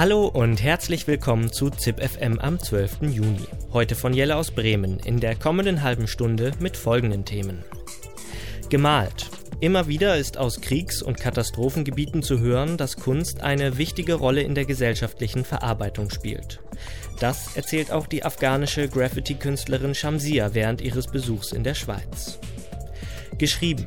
Hallo und herzlich willkommen zu ZIP FM am 12. Juni. Heute von Jelle aus Bremen in der kommenden halben Stunde mit folgenden Themen. Gemalt. Immer wieder ist aus Kriegs- und Katastrophengebieten zu hören, dass Kunst eine wichtige Rolle in der gesellschaftlichen Verarbeitung spielt. Das erzählt auch die afghanische Graffiti-Künstlerin Shamsia während ihres Besuchs in der Schweiz. Geschrieben.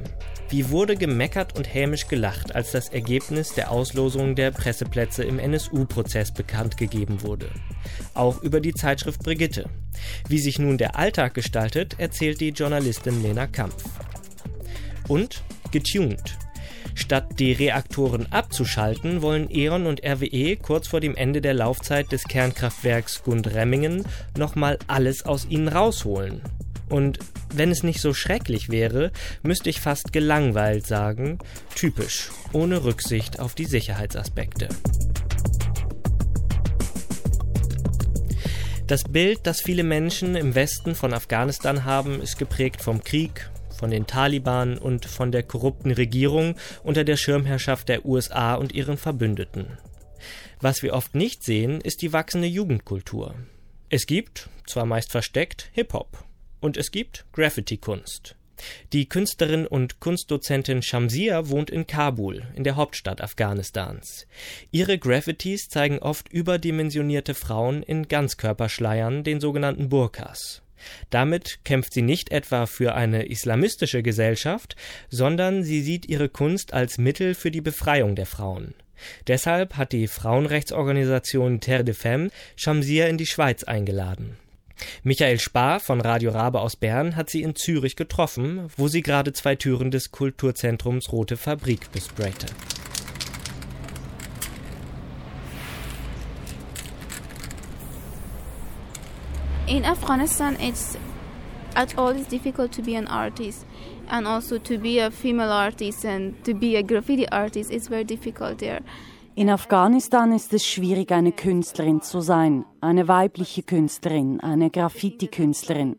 Wie wurde gemeckert und hämisch gelacht, als das Ergebnis der Auslosung der Presseplätze im NSU-Prozess bekannt gegeben wurde. Auch über die Zeitschrift Brigitte. Wie sich nun der Alltag gestaltet, erzählt die Journalistin Lena Kampf. Und getuned. Statt die Reaktoren abzuschalten, wollen E.ON und RWE kurz vor dem Ende der Laufzeit des Kernkraftwerks Gundremmingen nochmal alles aus ihnen rausholen. Und wenn es nicht so schrecklich wäre, müsste ich fast gelangweilt sagen, typisch, ohne Rücksicht auf die Sicherheitsaspekte. Das Bild, das viele Menschen im Westen von Afghanistan haben, ist geprägt vom Krieg, von den Taliban und von der korrupten Regierung unter der Schirmherrschaft der USA und ihren Verbündeten. Was wir oft nicht sehen, ist die wachsende Jugendkultur. Es gibt, zwar meist versteckt, Hip-Hop und es gibt Graffiti-Kunst. Die Künstlerin und Kunstdozentin Shamsia wohnt in Kabul, in der Hauptstadt Afghanistans. Ihre Graffitis zeigen oft überdimensionierte Frauen in Ganzkörperschleiern, den sogenannten Burkas. Damit kämpft sie nicht etwa für eine islamistische Gesellschaft, sondern sie sieht ihre Kunst als Mittel für die Befreiung der Frauen. Deshalb hat die Frauenrechtsorganisation Terre de Femme Shamsia in die Schweiz eingeladen. Michael Spar von Radio Rabe aus Bern hat sie in Zürich getroffen, wo sie gerade zwei Türen des Kulturzentrums Rote Fabrik besprayte. in Afghanistan, it's at all it's difficult to be an artist, and also to be a female artist and to be a graffiti artist. It's very difficult there. In Afghanistan ist es schwierig, eine Künstlerin zu sein, eine weibliche Künstlerin, eine Graffiti-Künstlerin.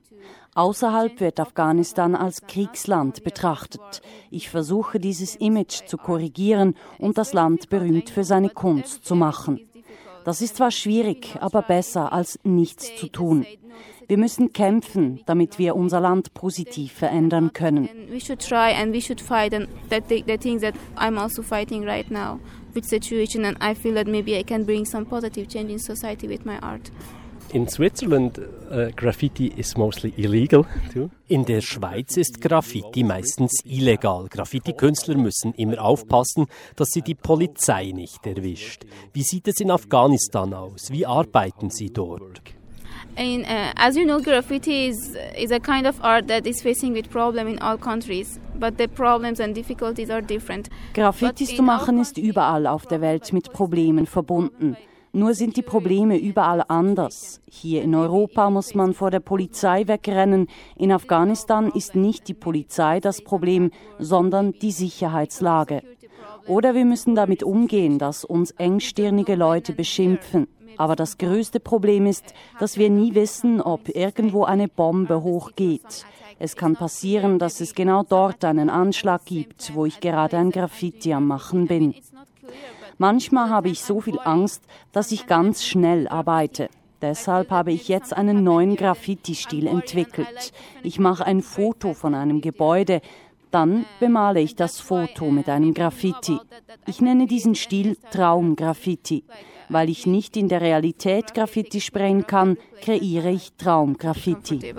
Außerhalb wird Afghanistan als Kriegsland betrachtet. Ich versuche dieses Image zu korrigieren und das Land berühmt für seine Kunst zu machen. Das ist zwar schwierig, aber besser als nichts zu tun. Wir müssen kämpfen, damit wir unser Land positiv verändern können. We should try and we should fight and that the, the things that I'm also fighting right now with situation and I feel that maybe I can bring some positive change in society with my art. In Switzerland, uh, Graffiti is mostly illegal too. In der Schweiz ist Graffiti meistens illegal. Graffiti-Künstler müssen immer aufpassen, dass sie die Polizei nicht erwischt. Wie sieht es in Afghanistan aus? Wie arbeiten Sie dort? And uh, as you know, graffiti is is a kind of art that is facing with problem in all countries, but the problems and difficulties are different. Graffitis zu machen ist überall auf der Welt mit Problemen verbunden. Nur sind die Probleme überall anders. Hier in Europa muss man vor der Polizei wegrennen. In Afghanistan ist nicht die Polizei das Problem, sondern die Sicherheitslage. Oder wir müssen damit umgehen, dass uns engstirnige Leute beschimpfen. Aber das größte Problem ist, dass wir nie wissen, ob irgendwo eine Bombe hochgeht. Es kann passieren, dass es genau dort einen Anschlag gibt, wo ich gerade ein Graffiti am Machen bin. Manchmal habe ich so viel Angst, dass ich ganz schnell arbeite. Deshalb habe ich jetzt einen neuen Graffiti-Stil entwickelt. Ich mache ein Foto von einem Gebäude, dann bemale ich das Foto mit einem Graffiti. Ich nenne diesen Stil Traumgraffiti. Weil ich nicht in der Realität Graffiti sprayen kann, kreiere ich Traumgraffiti.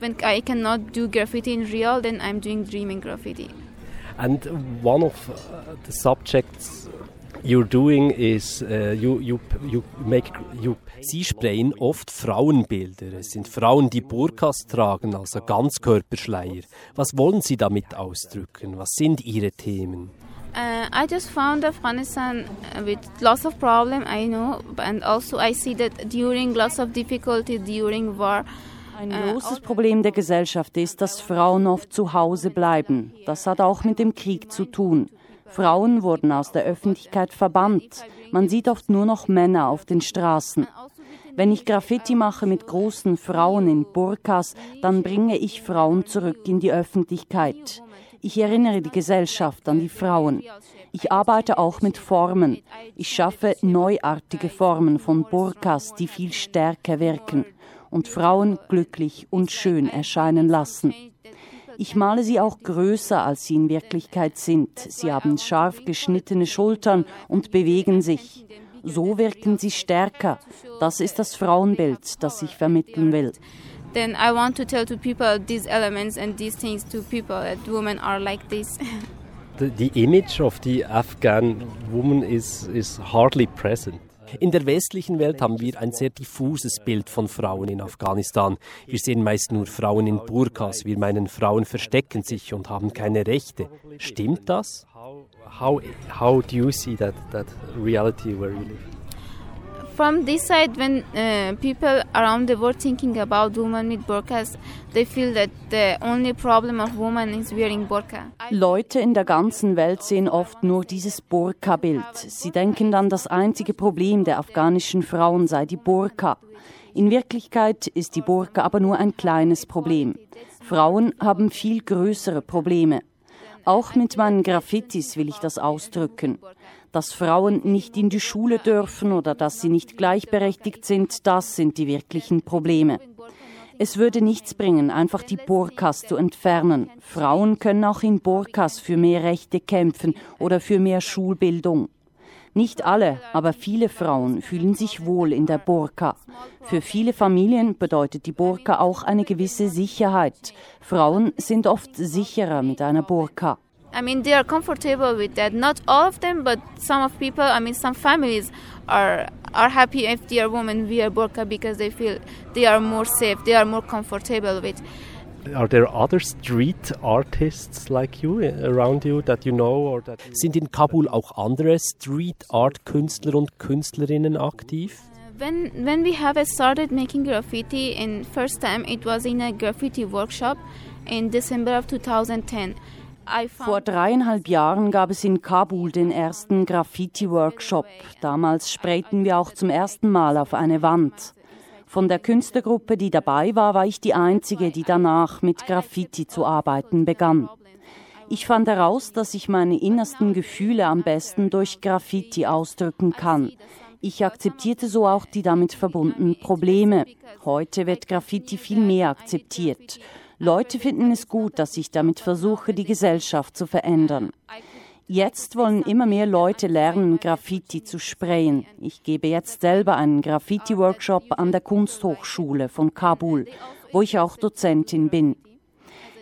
When I cannot do graffiti in real, then I'm doing dreaming graffiti. And one of uh, the subjects you're doing is uh, you, you, you make you Sie sprayen oft Frauenbilder. Es sind Frauen, die Burkas tragen, also Ganzkörperschleier. Was wollen Sie damit ausdrücken? Was sind Ihre Themen? Uh, I just found Afghanistan with lots of problem, I know, and also I see that during lots of difficulty during war, Ein großes Problem der Gesellschaft ist, dass Frauen oft zu Hause bleiben. Das hat auch mit dem Krieg zu tun. Frauen wurden aus der Öffentlichkeit verbannt. Man sieht oft nur noch Männer auf den Straßen. Wenn ich Graffiti mache mit großen Frauen in Burkas, dann bringe ich Frauen zurück in die Öffentlichkeit. Ich erinnere die Gesellschaft an die Frauen. Ich arbeite auch mit Formen. Ich schaffe neuartige Formen von Burkas, die viel stärker wirken und Frauen glücklich und schön erscheinen lassen. Ich male sie auch größer, als sie in Wirklichkeit sind. Sie haben scharf geschnittene Schultern und bewegen sich. So wirken sie stärker. Das ist das Frauenbild, das ich vermitteln will. Then I want to tell to people these elements and these things to people that women are like this. the, the image of the Afghan woman is, is hardly present. In der westlichen Welt haben wir ein sehr diffuses Bild von Frauen in Afghanistan. Wir sehen meist nur Frauen in Burkas. Wir meinen, Frauen verstecken sich und haben keine Rechte. Stimmt das? How, how do you see that, that reality where you live? From this side, when uh, people around the world thinking about women with burqas, they feel that the only problem of women is wearing burqa. Leute in der ganzen Welt sehen oft nur dieses Burka-Bild. Sie denken dann, das einzige Problem der afghanischen Frauen sei die Burka. In Wirklichkeit ist die Burka aber nur ein kleines Problem. Frauen haben viel größere Probleme. Auch mit meinen Graffitis will ich das ausdrücken. Dass Frauen nicht in die Schule dürfen oder dass sie nicht gleichberechtigt sind, das sind die wirklichen Probleme. Es würde nichts bringen, einfach die Burkas zu entfernen. Frauen können auch in Burkas für mehr Rechte kämpfen oder für mehr Schulbildung. Nicht alle, aber viele Frauen fühlen sich wohl in der Burka. Für viele Familien bedeutet die Burka auch eine gewisse Sicherheit. Frauen sind oft sicherer mit einer Burka. I mean, they are comfortable with that. Not all of them, but some of people. I mean, some families are are happy if their women wear burqa because they feel they are more safe. They are more comfortable with. Are there other street artists like you eh, around you that you know or that? Sind in Kabul auch andere Street Art Künstler und Künstlerinnen aktiv? When when we have started making graffiti, in first time it was in a graffiti workshop in December of 2010. Vor dreieinhalb Jahren gab es in Kabul den ersten Graffiti-Workshop. Damals sprayten wir auch zum ersten Mal auf eine Wand. Von der Künstlergruppe, die dabei war, war ich die Einzige, die danach mit Graffiti zu arbeiten begann. Ich fand heraus, dass ich meine innersten Gefühle am besten durch Graffiti ausdrücken kann. Ich akzeptierte so auch die damit verbundenen Probleme. Heute wird Graffiti viel mehr akzeptiert. Leute finden es gut, dass ich damit versuche, die Gesellschaft zu verändern. Jetzt wollen immer mehr Leute lernen, Graffiti zu sprayen. Ich gebe jetzt selber einen Graffiti-Workshop an der Kunsthochschule von Kabul, wo ich auch Dozentin bin.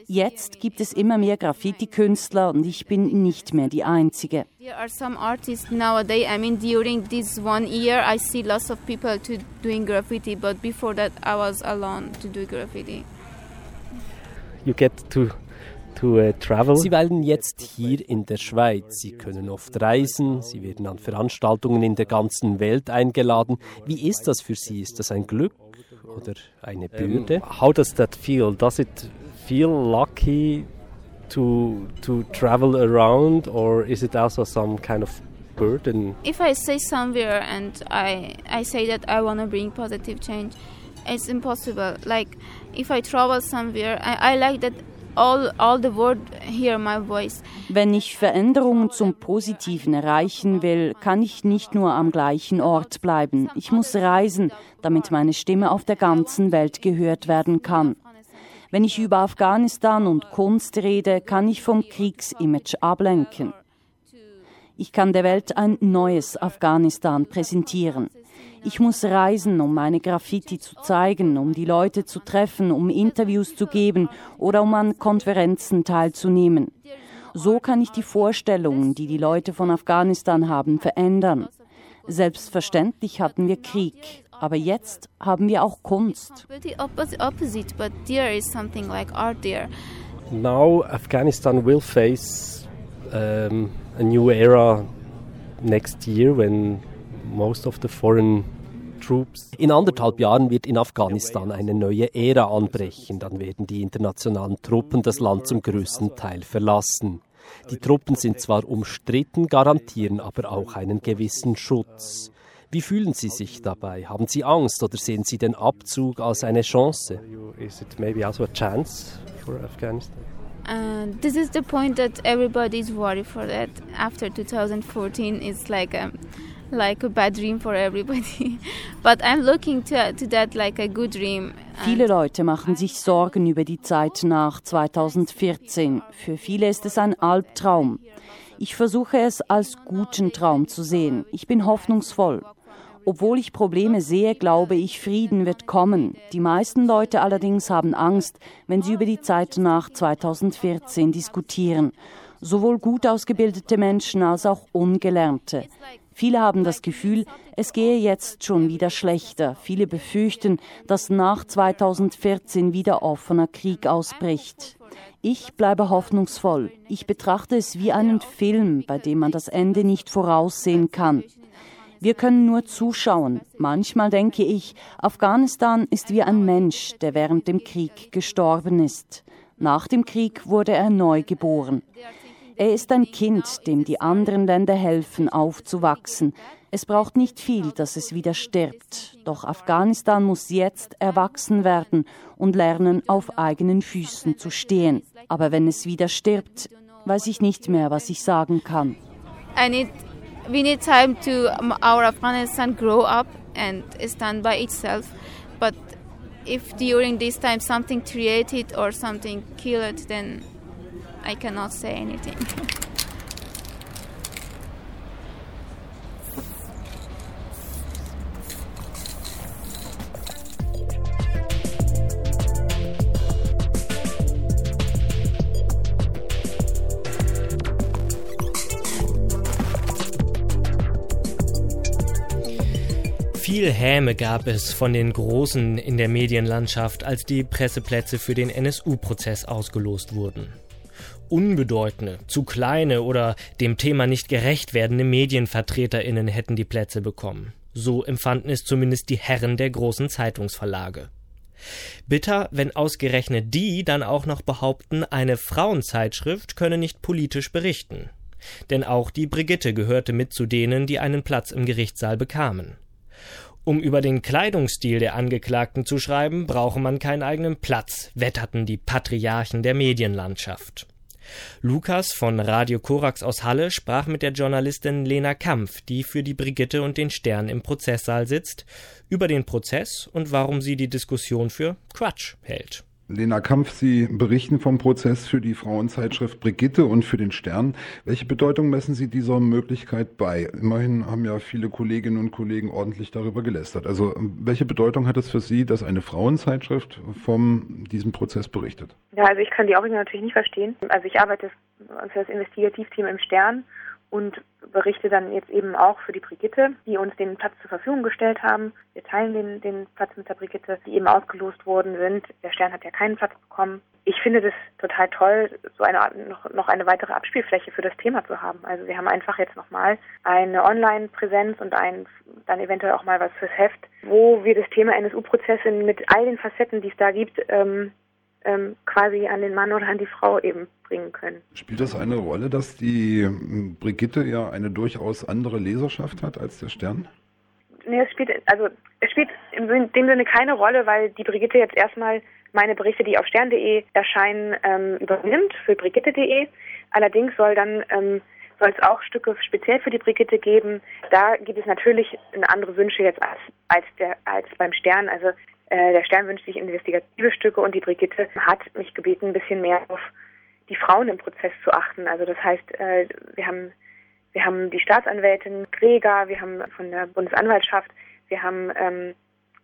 Jetzt gibt es immer mehr Graffiti-Künstler und ich bin nicht mehr die Einzige. There are some artists nowadays. I mean, during this one year, I see lots of people to doing graffiti, but before that, I was alone to do graffiti you get to To, uh, travel. Sie weilen jetzt hier in der Schweiz. Sie können oft reisen, Sie werden an Veranstaltungen in der ganzen Welt eingeladen. Wie ist das für Sie? Ist das ein Glück oder eine Bürde? Um, how does that feel? Does it feel lucky to, to travel around or is it also some kind of burden? If I stay somewhere and I, I say that I want to bring positive change, it's impossible. Like Wenn ich Veränderungen zum Positiven erreichen will, kann ich nicht nur am gleichen Ort bleiben. Ich muss reisen, damit meine Stimme auf der ganzen Welt gehört werden kann. Wenn ich über Afghanistan und Kunst rede, kann ich vom Kriegsimage ablenken. Ich kann der Welt ein neues Afghanistan präsentieren. Ich muss reisen, um meine Graffiti zu zeigen, um die Leute zu treffen, um Interviews zu geben oder um an Konferenzen teilzunehmen. So kann ich die Vorstellungen, die die Leute von Afghanistan haben, verändern. Selbstverständlich hatten wir Krieg, aber jetzt haben wir auch Kunst. Now Afghanistan will face um, a new era next year when most of the foreign troops. In anderthalb Jahren wird in Afghanistan eine neue Ära anbrechen. Dann werden die internationalen Truppen das Land zum größten Teil verlassen. Die Truppen sind zwar umstritten, garantieren aber auch einen gewissen Schutz. Wie fühlen Sie sich dabei? Haben Sie Angst oder sehen Sie den Abzug als eine Chance? Is it maybe also a chance for Afghanistan? Uh, this is the point that everybody is worried for that after 2014 it's like a like a bad dream for everybody but i'm looking to, to that like a good dream Viele Leute machen sich Sorgen über die Zeit nach 2014. Für viele ist es ein Albtraum. Ich versuche es als guten Traum zu sehen. Ich bin hoffnungsvoll. Obwohl ich Probleme sehe, glaube ich, Frieden wird kommen. Die meisten Leute allerdings haben Angst, wenn sie über die Zeit nach 2014 diskutieren. Sowohl gut ausgebildete Menschen als auch ungelernte. Viele haben das Gefühl, es gehe jetzt schon wieder schlechter. Viele befürchten, dass nach 2014 wieder offener Krieg ausbricht. Ich bleibe hoffnungsvoll. Ich betrachte es wie einen Film, bei dem man das Ende nicht voraussehen kann. Wir können nur zuschauen. Manchmal denke ich, Afghanistan ist wie ein Mensch, der während dem Krieg gestorben ist. Nach dem Krieg wurde er neu geboren. Er ist ein Kind, dem die anderen Länder helfen, aufzuwachsen. Es braucht nicht viel, dass es wieder stirbt. Doch Afghanistan muss jetzt erwachsen werden und lernen, auf eigenen Füßen zu stehen. Aber wenn es wieder stirbt, weiß ich nicht mehr, was ich sagen kann. I need we need time to our Afghanistan grow up and stand by itself. But if during this time something created or something killed, then I cannot say anything. Viel Häme gab es von den Großen in der Medienlandschaft, als die Presseplätze für den NSU-Prozess ausgelost wurden. Unbedeutende, zu kleine oder dem Thema nicht gerecht werdende Medienvertreterinnen hätten die Plätze bekommen. So empfanden es zumindest die Herren der großen Zeitungsverlage. Bitter, wenn ausgerechnet die dann auch noch behaupten, eine Frauenzeitschrift könne nicht politisch berichten. Denn auch die Brigitte gehörte mit zu denen, die einen Platz im Gerichtssaal bekamen. Um über den Kleidungsstil der Angeklagten zu schreiben, brauche man keinen eigenen Platz, wetterten die Patriarchen der Medienlandschaft. Lukas von Radio Korax aus Halle sprach mit der Journalistin Lena Kampf, die für die Brigitte und den Stern im Prozesssaal sitzt, über den Prozess und warum sie die Diskussion für Quatsch hält. Lena Kampf, Sie berichten vom Prozess für die Frauenzeitschrift Brigitte und für den Stern. Welche Bedeutung messen Sie dieser Möglichkeit bei? Immerhin haben ja viele Kolleginnen und Kollegen ordentlich darüber gelästert. Also welche Bedeutung hat es für Sie, dass eine Frauenzeitschrift von diesem Prozess berichtet? Ja, also ich kann die Aufregung natürlich nicht verstehen. Also ich arbeite für das Investigativteam im Stern und berichte dann jetzt eben auch für die Brigitte, die uns den Platz zur Verfügung gestellt haben. Wir teilen den, den Platz mit der Brigitte, die eben ausgelost worden sind. Der Stern hat ja keinen Platz bekommen. Ich finde das total toll, so eine noch, noch eine weitere Abspielfläche für das Thema zu haben. Also wir haben einfach jetzt nochmal eine Online-Präsenz und ein, dann eventuell auch mal was fürs Heft, wo wir das Thema NSU-Prozesse mit all den Facetten, die es da gibt, ähm, ähm, quasi an den Mann oder an die Frau eben bringen können. Spielt das eine Rolle, dass die hm, Brigitte ja eine durchaus andere Leserschaft hat als der Stern? Nee, es spielt, also es spielt in dem Sinne keine Rolle, weil die Brigitte jetzt erstmal meine Berichte, die auf stern.de erscheinen, ähm, übernimmt für brigitte.de. Allerdings soll dann ähm, soll es auch Stücke speziell für die Brigitte geben. Da gibt es natürlich andere Wünsche jetzt als, als, der, als beim Stern. Also der Stern wünscht sich investigative Stücke und die Brigitte hat mich gebeten, ein bisschen mehr auf die Frauen im Prozess zu achten. Also das heißt, äh, wir haben wir haben die Staatsanwältin Greger, wir haben von der Bundesanwaltschaft, wir haben ähm,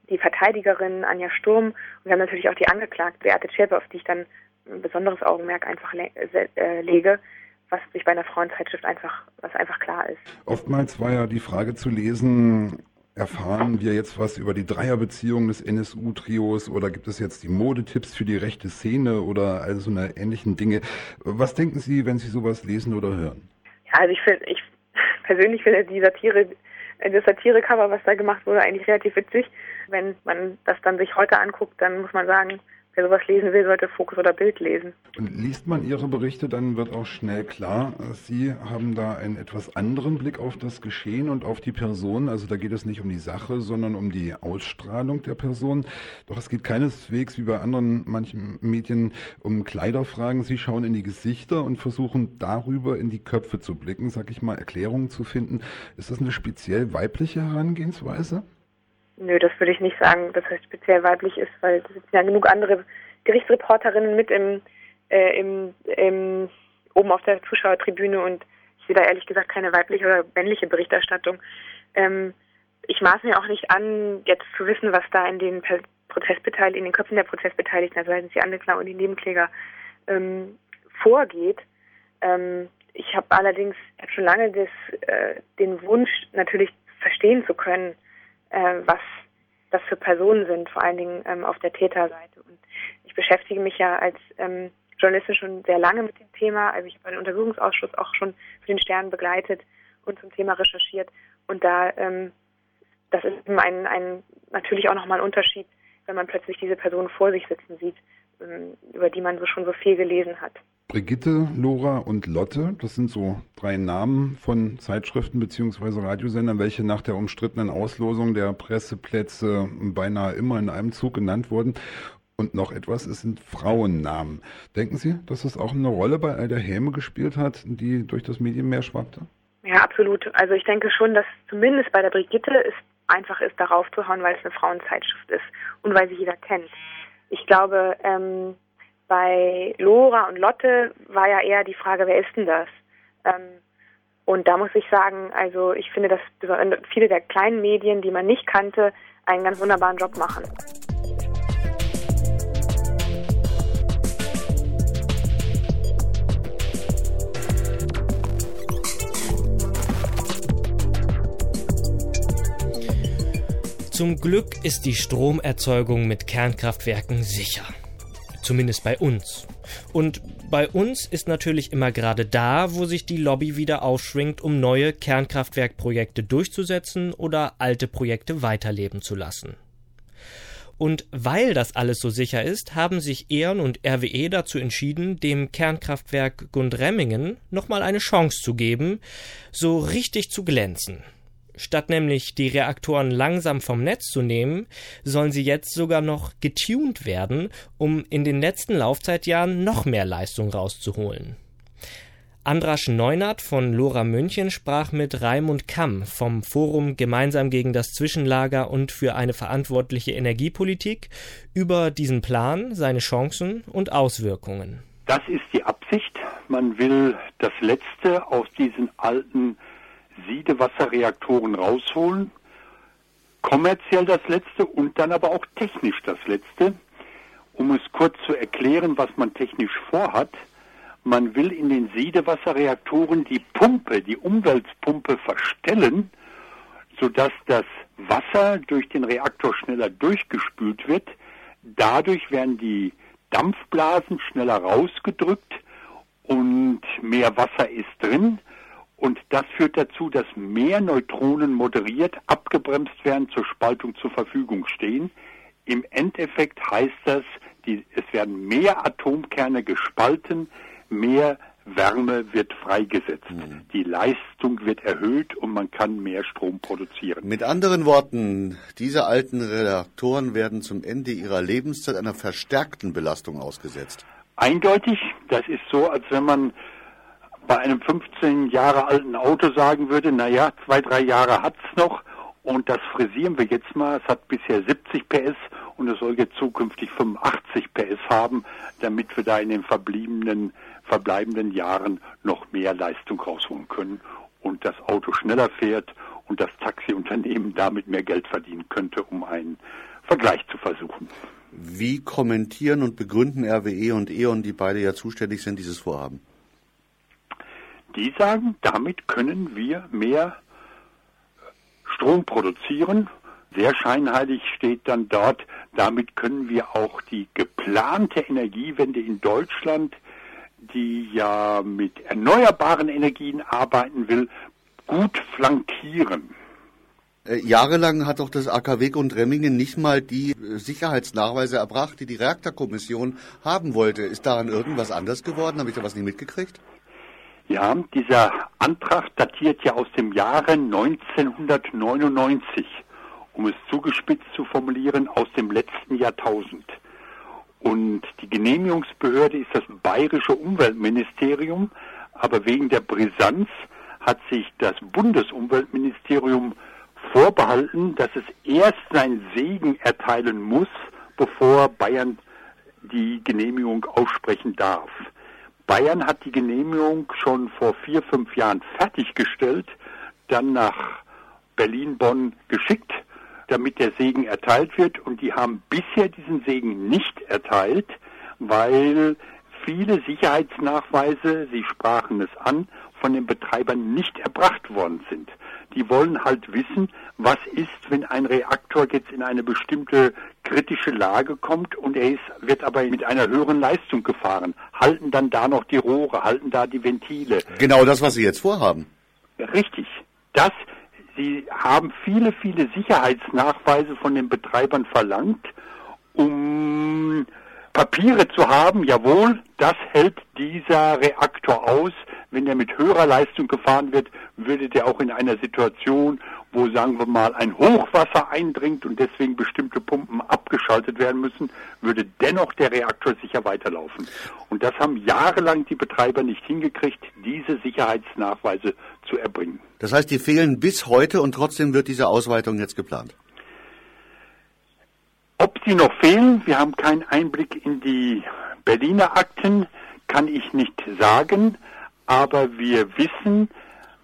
die Verteidigerin Anja Sturm und wir haben natürlich auch die Angeklagte Beate Zschäpe, auf die ich dann ein besonderes Augenmerk einfach le äh, lege, was sich bei einer Frauenzeitschrift einfach, was einfach klar ist. Oftmals war ja die Frage zu lesen, Erfahren wir jetzt was über die Dreierbeziehung des NSU-Trios oder gibt es jetzt die Modetipps für die rechte Szene oder all so eine ähnlichen Dinge? Was denken Sie, wenn Sie sowas lesen oder hören? Ja, also ich, find, ich persönlich finde die Satire das Satire-Cover, was da gemacht wurde, eigentlich relativ witzig. Wenn man das dann sich heute anguckt, dann muss man sagen, wer sowas lesen will, sollte Fokus oder Bild lesen. Und liest man Ihre Berichte, dann wird auch schnell klar, Sie haben da einen etwas anderen Blick auf das Geschehen und auf die Person. Also da geht es nicht um die Sache, sondern um die Ausstrahlung der Person. Doch es geht keineswegs wie bei anderen manchen Medien um Kleiderfragen. Sie schauen in die Gesichter und versuchen darüber in die Köpfe zu blicken, sag ich mal, Erklärungen zu finden. Ist das eine speziell weibliche Herangehensweise? Nö, das würde ich nicht sagen, dass es speziell weiblich ist, weil es sitzen ja genug andere Gerichtsreporterinnen mit im, äh, im, im, oben auf der Zuschauertribüne und ich sehe da ehrlich gesagt keine weibliche oder männliche Berichterstattung. Ähm, ich maß mir auch nicht an, jetzt zu wissen, was da in den Prozessbeteiligten, in den Köpfen der Prozessbeteiligten, also seien es die Angeklagten und die Nebenkläger, ähm, vorgeht. Ähm, ich habe allerdings hab schon lange das, äh, den Wunsch, natürlich verstehen zu können, äh, was das für Personen sind, vor allen Dingen ähm, auf der Täterseite. Und ich beschäftige mich ja als ähm, Journalistin schon sehr lange mit dem Thema. Also ich habe einen Untersuchungsausschuss auch schon für den Stern begleitet und zum Thema recherchiert. Und da, ähm, das ist ein, ein natürlich auch nochmal ein Unterschied, wenn man plötzlich diese Person vor sich sitzen sieht, ähm, über die man so schon so viel gelesen hat. Brigitte, Lora und Lotte, das sind so drei Namen von Zeitschriften bzw. Radiosendern, welche nach der umstrittenen Auslosung der Presseplätze beinahe immer in einem Zug genannt wurden. Und noch etwas, es sind Frauennamen. Denken Sie, dass das auch eine Rolle bei all der Häme gespielt hat, die durch das Medienmeer schwappte? Ja, absolut. Also ich denke schon, dass zumindest bei der Brigitte es einfach ist, darauf zu hauen, weil es eine Frauenzeitschrift ist und weil sie jeder kennt. Ich glaube, ähm, bei Lora und Lotte war ja eher die Frage, wer ist denn das? Ähm, und da muss ich sagen, also ich finde, dass viele der kleinen Medien, die man nicht kannte, einen ganz wunderbaren Job machen. Zum Glück ist die Stromerzeugung mit Kernkraftwerken sicher. Zumindest bei uns. Und bei uns ist natürlich immer gerade da, wo sich die Lobby wieder aufschwingt, um neue Kernkraftwerkprojekte durchzusetzen oder alte Projekte weiterleben zu lassen. Und weil das alles so sicher ist, haben sich Eon und RWE dazu entschieden, dem Kernkraftwerk Gundremmingen nochmal eine Chance zu geben, so richtig zu glänzen. Statt nämlich die Reaktoren langsam vom Netz zu nehmen, sollen sie jetzt sogar noch getuned werden, um in den letzten Laufzeitjahren noch mehr Leistung rauszuholen. Andrasch Neunert von Lora München sprach mit Raimund Kamm vom Forum Gemeinsam gegen das Zwischenlager und für eine verantwortliche Energiepolitik über diesen Plan, seine Chancen und Auswirkungen. Das ist die Absicht. Man will das Letzte aus diesen alten Siedewasserreaktoren rausholen, kommerziell das letzte und dann aber auch technisch das letzte. Um es kurz zu erklären, was man technisch vorhat, man will in den Siedewasserreaktoren die Pumpe, die Umweltpumpe verstellen, sodass das Wasser durch den Reaktor schneller durchgespült wird. Dadurch werden die Dampfblasen schneller rausgedrückt und mehr Wasser ist drin. Und das führt dazu, dass mehr Neutronen moderiert abgebremst werden, zur Spaltung zur Verfügung stehen. Im Endeffekt heißt das, die, es werden mehr Atomkerne gespalten, mehr Wärme wird freigesetzt. Mhm. Die Leistung wird erhöht und man kann mehr Strom produzieren. Mit anderen Worten, diese alten Reaktoren werden zum Ende ihrer Lebenszeit einer verstärkten Belastung ausgesetzt. Eindeutig, das ist so, als wenn man bei einem 15 Jahre alten Auto sagen würde, naja, zwei, drei Jahre hat's noch und das frisieren wir jetzt mal. Es hat bisher 70 PS und es soll jetzt zukünftig 85 PS haben, damit wir da in den verbliebenen, verbleibenden Jahren noch mehr Leistung rausholen können und das Auto schneller fährt und das Taxiunternehmen damit mehr Geld verdienen könnte, um einen Vergleich zu versuchen. Wie kommentieren und begründen RWE und E.ON, die beide ja zuständig sind, dieses Vorhaben? Die sagen, damit können wir mehr Strom produzieren. Sehr scheinheilig steht dann dort, damit können wir auch die geplante Energiewende in Deutschland, die ja mit erneuerbaren Energien arbeiten will, gut flankieren. Äh, jahrelang hat doch das AKW Gundremmingen nicht mal die äh, Sicherheitsnachweise erbracht, die die Reaktorkommission haben wollte. Ist daran irgendwas anders geworden? Habe ich da was nicht mitgekriegt? Ja, dieser Antrag datiert ja aus dem Jahre 1999, um es zugespitzt zu formulieren, aus dem letzten Jahrtausend. Und die Genehmigungsbehörde ist das bayerische Umweltministerium, aber wegen der Brisanz hat sich das Bundesumweltministerium vorbehalten, dass es erst seinen Segen erteilen muss, bevor Bayern die Genehmigung aussprechen darf. Bayern hat die Genehmigung schon vor vier, fünf Jahren fertiggestellt, dann nach Berlin-Bonn geschickt, damit der Segen erteilt wird. Und die haben bisher diesen Segen nicht erteilt, weil viele Sicherheitsnachweise, Sie sprachen es an, von den Betreibern nicht erbracht worden sind. Die wollen halt wissen, was ist, wenn ein Reaktor jetzt in eine bestimmte kritische Lage kommt und er ist, wird aber mit einer höheren Leistung gefahren. Halten dann da noch die Rohre, halten da die Ventile. Genau das, was Sie jetzt vorhaben. Richtig. Das, Sie haben viele, viele Sicherheitsnachweise von den Betreibern verlangt, um Papiere zu haben, jawohl, das hält dieser Reaktor aus. Wenn er mit höherer Leistung gefahren wird, würde der auch in einer Situation, wo sagen wir mal ein Hochwasser eindringt und deswegen bestimmte Pumpen abgeschaltet werden müssen, würde dennoch der Reaktor sicher weiterlaufen. Und das haben jahrelang die Betreiber nicht hingekriegt, diese Sicherheitsnachweise zu erbringen. Das heißt, die fehlen bis heute und trotzdem wird diese Ausweitung jetzt geplant. Ob sie noch fehlen, wir haben keinen Einblick in die Berliner Akten, kann ich nicht sagen, aber wir wissen,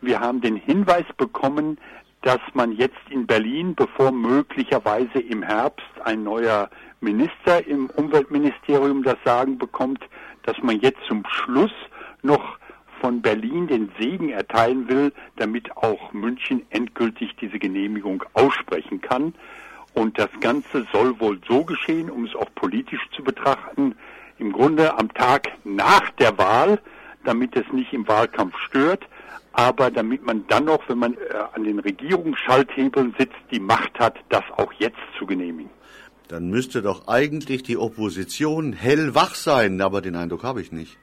wir haben den Hinweis bekommen, dass man jetzt in Berlin, bevor möglicherweise im Herbst ein neuer Minister im Umweltministerium das Sagen bekommt, dass man jetzt zum Schluss noch von Berlin den Segen erteilen will, damit auch München endgültig diese Genehmigung aussprechen kann. Und das Ganze soll wohl so geschehen, um es auch politisch zu betrachten, im Grunde am Tag nach der Wahl, damit es nicht im Wahlkampf stört, aber damit man dann noch, wenn man äh, an den Regierungsschalthebeln sitzt, die Macht hat, das auch jetzt zu genehmigen. Dann müsste doch eigentlich die Opposition hellwach sein, aber den Eindruck habe ich nicht.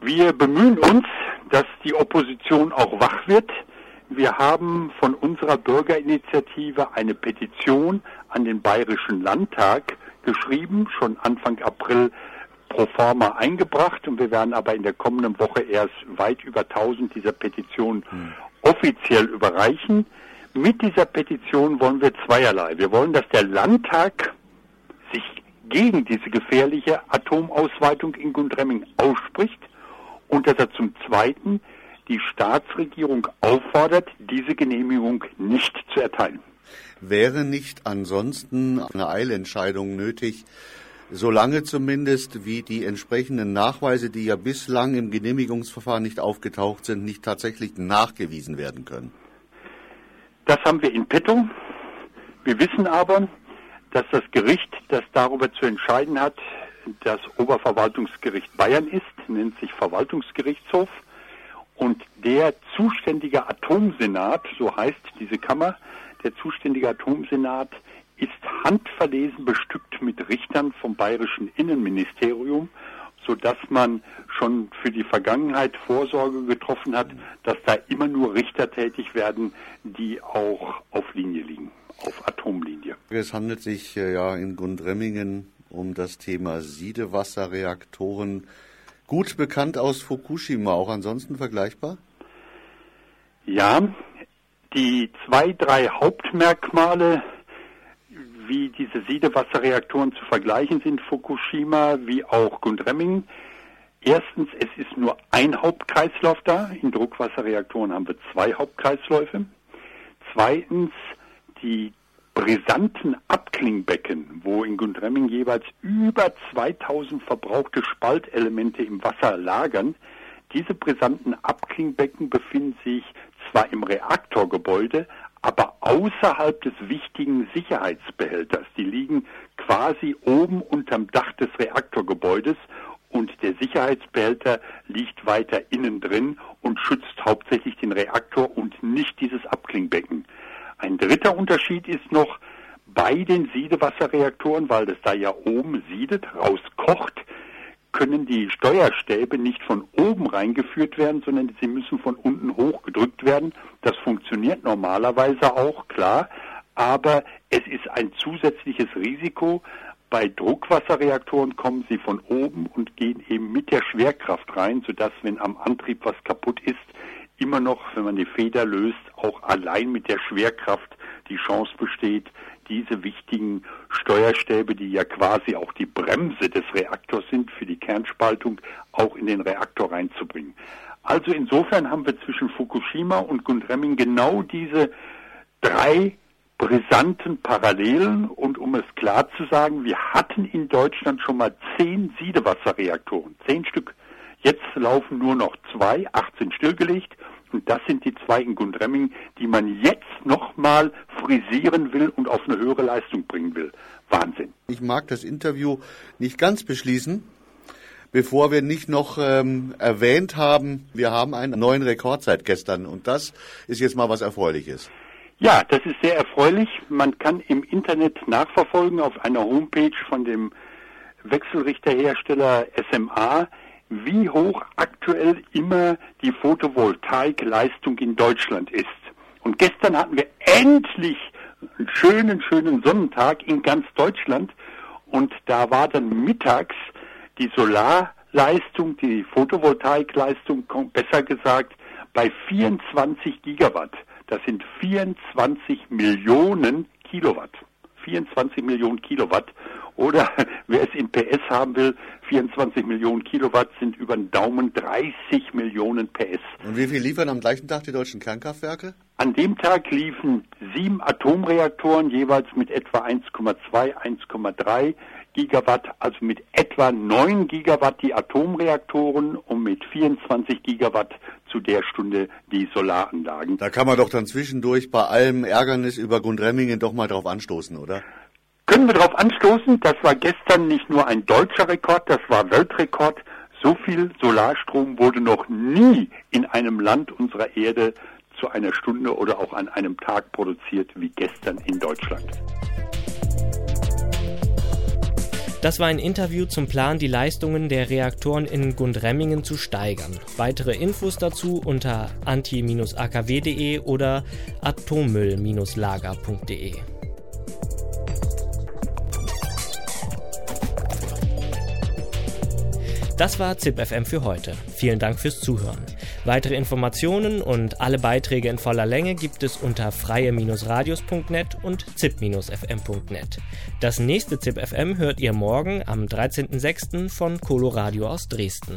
Wir bemühen uns, dass die Opposition auch wach wird. Wir haben von unserer Bürgerinitiative eine Petition an den Bayerischen Landtag geschrieben, schon Anfang April pro forma eingebracht und wir werden aber in der kommenden Woche erst weit über 1000 dieser Petitionen hm. offiziell überreichen. Mit dieser Petition wollen wir zweierlei. Wir wollen, dass der Landtag sich gegen diese gefährliche Atomausweitung in Gundremming ausspricht und dass er zum Zweiten die Staatsregierung auffordert, diese Genehmigung nicht zu erteilen. Wäre nicht ansonsten eine Eilentscheidung nötig, solange zumindest wie die entsprechenden Nachweise, die ja bislang im Genehmigungsverfahren nicht aufgetaucht sind, nicht tatsächlich nachgewiesen werden können? Das haben wir in petto. Wir wissen aber, dass das Gericht, das darüber zu entscheiden hat, das Oberverwaltungsgericht Bayern ist, nennt sich Verwaltungsgerichtshof. Und der zuständige Atomsenat, so heißt diese Kammer, der zuständige Atomsenat ist handverlesen bestückt mit Richtern vom bayerischen Innenministerium, so dass man schon für die Vergangenheit Vorsorge getroffen hat, dass da immer nur Richter tätig werden, die auch auf Linie liegen, auf Atomlinie. Es handelt sich äh, ja in Gundremmingen um das Thema Siedewasserreaktoren gut bekannt aus Fukushima, auch ansonsten vergleichbar? Ja, die zwei, drei Hauptmerkmale, wie diese Siedewasserreaktoren zu vergleichen sind, Fukushima wie auch Gundremming. Erstens, es ist nur ein Hauptkreislauf da. In Druckwasserreaktoren haben wir zwei Hauptkreisläufe. Zweitens, die brisanten Abklingbecken, wo in Gundremming jeweils über 2000 verbrauchte Spaltelemente im Wasser lagern. Diese brisanten Abklingbecken befinden sich zwar im Reaktorgebäude, aber außerhalb des wichtigen Sicherheitsbehälters. Die liegen quasi oben unterm Dach des Reaktorgebäudes und der Sicherheitsbehälter liegt weiter innen drin und schützt hauptsächlich den Reaktor und nicht dieses Abklingbecken. Ein dritter Unterschied ist noch, bei den Siedewasserreaktoren, weil das da ja oben siedet, rauskocht, können die Steuerstäbe nicht von oben reingeführt werden, sondern sie müssen von unten hochgedrückt werden. Das funktioniert normalerweise auch, klar, aber es ist ein zusätzliches Risiko. Bei Druckwasserreaktoren kommen sie von oben und gehen eben mit der Schwerkraft rein, sodass, wenn am Antrieb was kaputt ist, immer noch, wenn man die Feder löst, auch allein mit der Schwerkraft die Chance besteht, diese wichtigen Steuerstäbe, die ja quasi auch die Bremse des Reaktors sind für die Kernspaltung, auch in den Reaktor reinzubringen. Also insofern haben wir zwischen Fukushima und Gundremming genau diese drei brisanten Parallelen und um es klar zu sagen, wir hatten in Deutschland schon mal zehn Siedewasserreaktoren, zehn Stück. Jetzt laufen nur noch zwei, acht sind stillgelegt und das sind die zwei in Gundremming, die man jetzt nochmal frisieren will und auf eine höhere Leistung bringen will. Wahnsinn. Ich mag das Interview nicht ganz beschließen, bevor wir nicht noch ähm, erwähnt haben, wir haben einen neuen Rekord seit gestern und das ist jetzt mal was Erfreuliches. Ja, das ist sehr erfreulich. Man kann im Internet nachverfolgen auf einer Homepage von dem Wechselrichterhersteller SMA, wie hoch aktuell immer die Photovoltaikleistung in Deutschland ist. Und gestern hatten wir endlich einen schönen, schönen Sonnentag in ganz Deutschland. Und da war dann mittags die Solarleistung, die Photovoltaikleistung, besser gesagt, bei 24 Gigawatt. Das sind 24 Millionen Kilowatt. 24 Millionen Kilowatt. Oder wer es in PS haben will, 24 Millionen Kilowatt sind über den Daumen 30 Millionen PS. Und wie viel liefern am gleichen Tag die deutschen Kernkraftwerke? An dem Tag liefen sieben Atomreaktoren jeweils mit etwa 1,2, 1,3 Gigawatt, also mit etwa 9 Gigawatt die Atomreaktoren und mit 24 Gigawatt zu der Stunde die Solaranlagen. Da kann man doch dann zwischendurch bei allem Ärgernis über Gundremmingen doch mal drauf anstoßen, oder? Können wir darauf anstoßen, das war gestern nicht nur ein deutscher Rekord, das war Weltrekord. So viel Solarstrom wurde noch nie in einem Land unserer Erde zu einer Stunde oder auch an einem Tag produziert wie gestern in Deutschland. Das war ein Interview zum Plan, die Leistungen der Reaktoren in Gundremmingen zu steigern. Weitere Infos dazu unter anti-akw.de oder atommüll-lager.de. Das war ZipFM für heute. Vielen Dank fürs Zuhören. Weitere Informationen und alle Beiträge in voller Länge gibt es unter freie-radios.net und zip-fm.net. Das nächste ZipFM hört ihr morgen am 13.06. von Coloradio aus Dresden.